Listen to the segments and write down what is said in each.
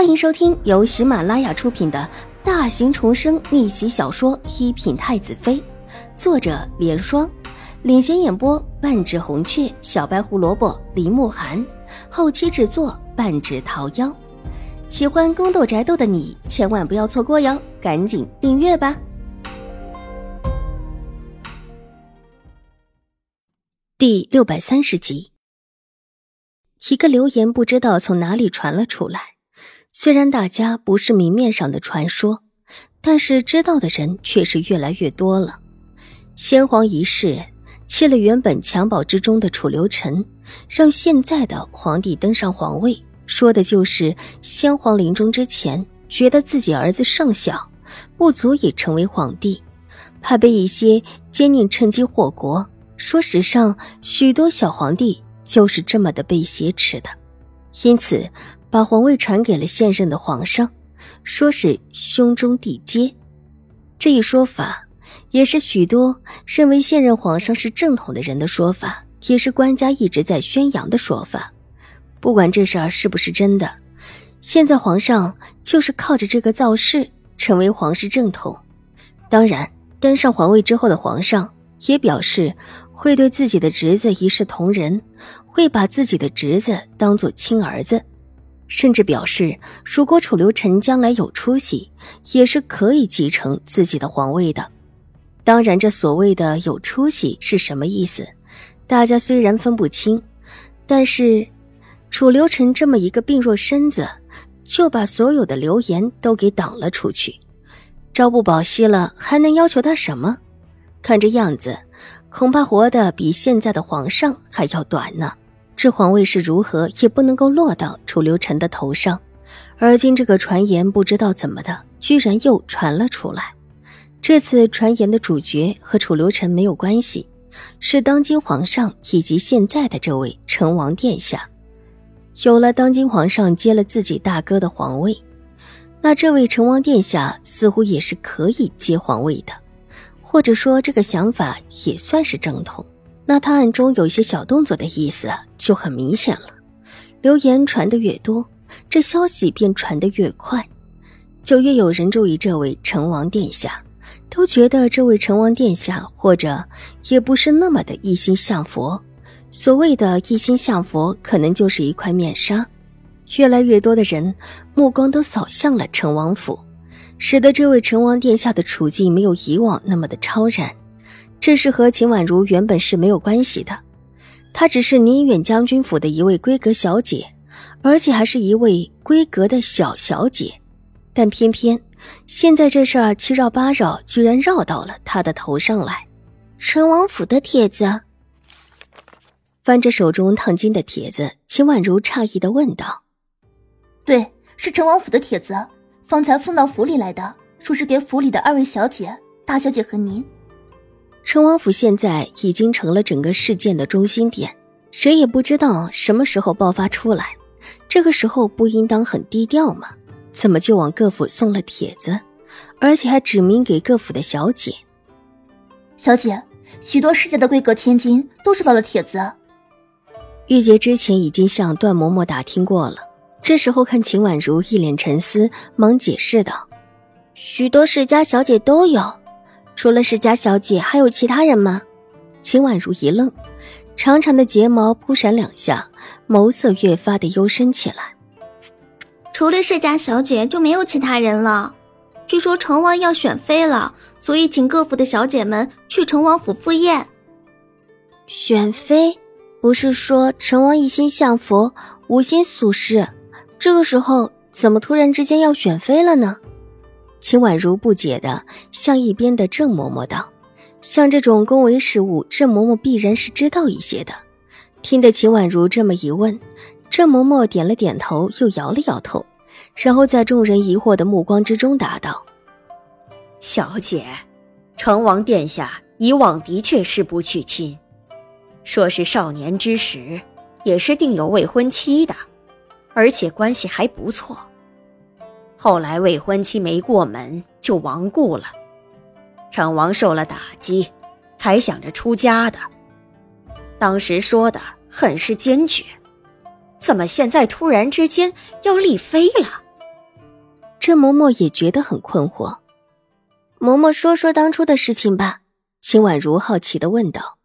欢迎收听由喜马拉雅出品的大型重生逆袭小说《一品太子妃》，作者：莲霜，领衔演播：半指红雀、小白胡萝卜、林慕寒，后期制作：半指桃夭。喜欢宫斗宅斗的你千万不要错过哟，赶紧订阅吧！第六百三十集，一个留言不知道从哪里传了出来。虽然大家不是明面上的传说，但是知道的人却是越来越多了。先皇一世弃了原本襁褓之中的楚留臣，让现在的皇帝登上皇位，说的就是先皇临终之前觉得自己儿子尚小，不足以成为皇帝，怕被一些奸佞趁机祸国。说史上许多小皇帝就是这么的被挟持的，因此。把皇位传给了现任的皇上，说是兄终弟接，这一说法也是许多认为现任皇上是正统的人的说法，也是官家一直在宣扬的说法。不管这事儿是不是真的，现在皇上就是靠着这个造势成为皇室正统。当然，登上皇位之后的皇上也表示会对自己的侄子一视同仁，会把自己的侄子当做亲儿子。甚至表示，如果楚留臣将来有出息，也是可以继承自己的皇位的。当然，这所谓的有出息是什么意思？大家虽然分不清，但是楚留臣这么一个病弱身子，就把所有的流言都给挡了出去。朝不保夕了，还能要求他什么？看这样子，恐怕活得比现在的皇上还要短呢。这皇位是如何也不能够落到楚留臣的头上，而今这个传言不知道怎么的，居然又传了出来。这次传言的主角和楚留臣没有关系，是当今皇上以及现在的这位成王殿下。有了当今皇上接了自己大哥的皇位，那这位成王殿下似乎也是可以接皇位的，或者说这个想法也算是正统。那他暗中有一些小动作的意思就很明显了。流言传得越多，这消息便传得越快，就越有人注意这位成王殿下，都觉得这位成王殿下或者也不是那么的一心向佛。所谓的一心向佛，可能就是一块面纱。越来越多的人目光都扫向了成王府，使得这位成王殿下的处境没有以往那么的超然。这是和秦婉如原本是没有关系的，她只是宁远将军府的一位闺阁小姐，而且还是一位闺阁的小小姐。但偏偏现在这事儿七绕八绕，居然绕到了她的头上来。陈王府的帖子，翻着手中烫金的帖子，秦婉如诧异的问道：“对，是陈王府的帖子，方才送到府里来的，说是给府里的二位小姐，大小姐和您。”成王府现在已经成了整个事件的中心点，谁也不知道什么时候爆发出来。这个时候不应当很低调吗？怎么就往各府送了帖子，而且还指明给各府的小姐？小姐，许多世家的贵阁千金都收到了帖子。玉洁之前已经向段嬷嬷打听过了，这时候看秦婉如一脸沉思，忙解释道：“许多世家小姐都有。”除了世家小姐，还有其他人吗？秦婉如一愣，长长的睫毛扑闪两下，眸色越发的幽深起来。除了世家小姐，就没有其他人了。据说成王要选妃了，所以请各府的小姐们去成王府赴宴。选妃？不是说成王一心向佛，无心俗事？这个时候怎么突然之间要选妃了呢？秦婉如不解的向一边的郑嬷嬷道：“像这种宫闱事务，郑嬷嬷必然是知道一些的。”听得秦婉如这么一问，郑嬷嬷点了点头，又摇了摇头，然后在众人疑惑的目光之中答道：“小姐，成王殿下以往的确是不娶亲，说是少年之时也是定有未婚妻的，而且关系还不错。”后来未婚妻没过门就亡故了，成王受了打击，才想着出家的。当时说的很是坚决，怎么现在突然之间要立妃了？郑嬷嬷也觉得很困惑。嬷嬷说说当初的事情吧。秦婉如好奇的问道：“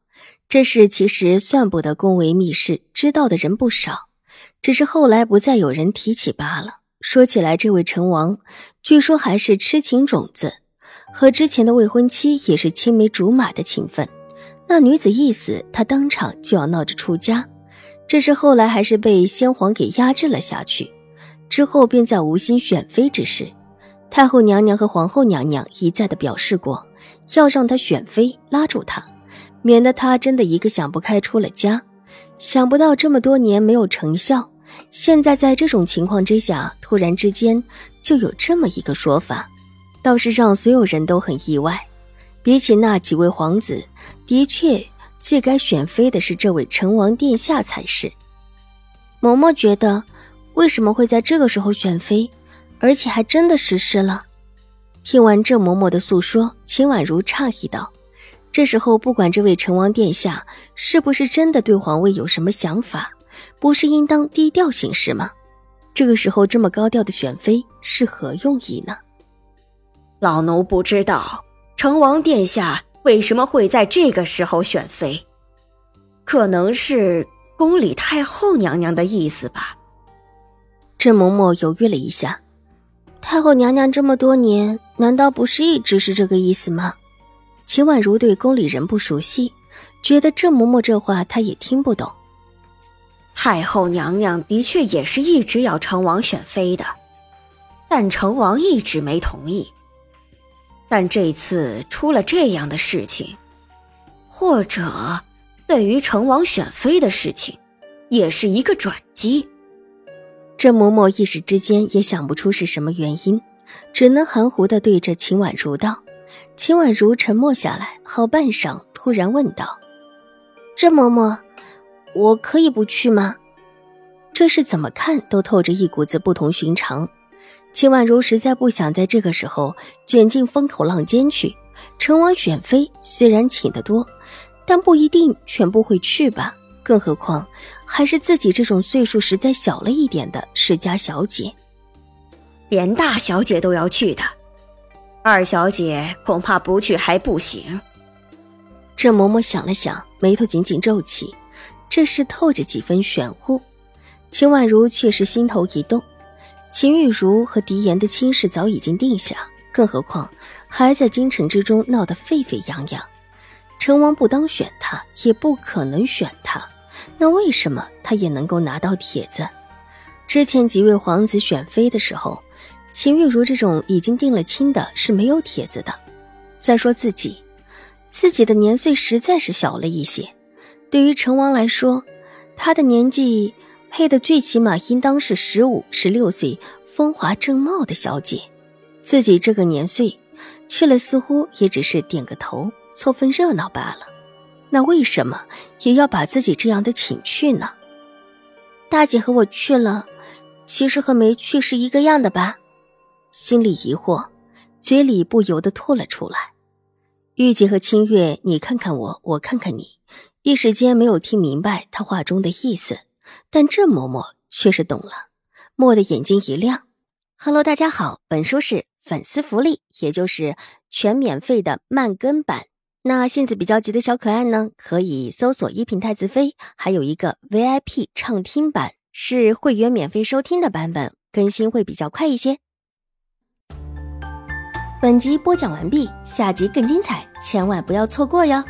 这事其实算不得宫闱秘事，知道的人不少，只是后来不再有人提起罢了。说起来，这位成王据说还是痴情种子，和之前的未婚妻也是青梅竹马的情分。那女子一死，他当场就要闹着出家。这是后来还是被先皇给压制了下去，之后便再无心选妃之事。太后娘娘和皇后娘娘一再的表示过。”要让他选妃，拉住他，免得他真的一个想不开出了家。想不到这么多年没有成效，现在在这种情况之下，突然之间就有这么一个说法，倒是让所有人都很意外。比起那几位皇子，的确最该选妃的是这位成王殿下才是。嬷嬷觉得，为什么会在这个时候选妃，而且还真的实施了？听完郑嬷嬷的诉说，秦婉如诧异道：“这时候，不管这位成王殿下是不是真的对皇位有什么想法，不是应当低调行事吗？这个时候这么高调的选妃是何用意呢？”老奴不知道成王殿下为什么会在这个时候选妃，可能是宫里太后娘娘的意思吧。郑嬷嬷犹豫了一下。太后娘娘这么多年，难道不是一直是这个意思吗？秦婉如对宫里人不熟悉，觉得郑嬷嬷这话她也听不懂。太后娘娘的确也是一直要成王选妃的，但成王一直没同意。但这次出了这样的事情，或者对于成王选妃的事情，也是一个转机。郑嬷嬷一时之间也想不出是什么原因，只能含糊的对着秦婉如道。秦婉如沉默下来，好半晌，突然问道：“郑嬷嬷，我可以不去吗？”这是怎么看都透着一股子不同寻常。秦婉如实在不想在这个时候卷进风口浪尖去。成王选妃虽然请得多，但不一定全部会去吧。更何况，还是自己这种岁数实在小了一点的世家小姐，连大小姐都要去的，二小姐恐怕不去还不行。郑嬷嬷想了想，眉头紧紧皱起，这事透着几分玄乎。秦婉如却是心头一动，秦玉茹和狄言的亲事早已经定下，更何况还在京城之中闹得沸沸扬扬，成王不当选他，也不可能选他。那为什么他也能够拿到帖子？之前几位皇子选妃的时候，秦玉茹这种已经定了亲的是没有帖子的。再说自己，自己的年岁实在是小了一些。对于成王来说，他的年纪配的最起码应当是十五、十六岁风华正茂的小姐。自己这个年岁去了，似乎也只是点个头，凑份热闹罢了。那为什么也要把自己这样的请去呢？大姐和我去了，其实和没去是一个样的吧？心里疑惑，嘴里不由得吐了出来。玉姐和清月，你看看我，我看看你，一时间没有听明白他话中的意思，但郑嬷嬷却是懂了，蓦的眼睛一亮。Hello，大家好，本书是粉丝福利，也就是全免费的慢更版。那性子比较急的小可爱呢，可以搜索“一品太子妃”，还有一个 VIP 畅听版，是会员免费收听的版本，更新会比较快一些。本集播讲完毕，下集更精彩，千万不要错过哟。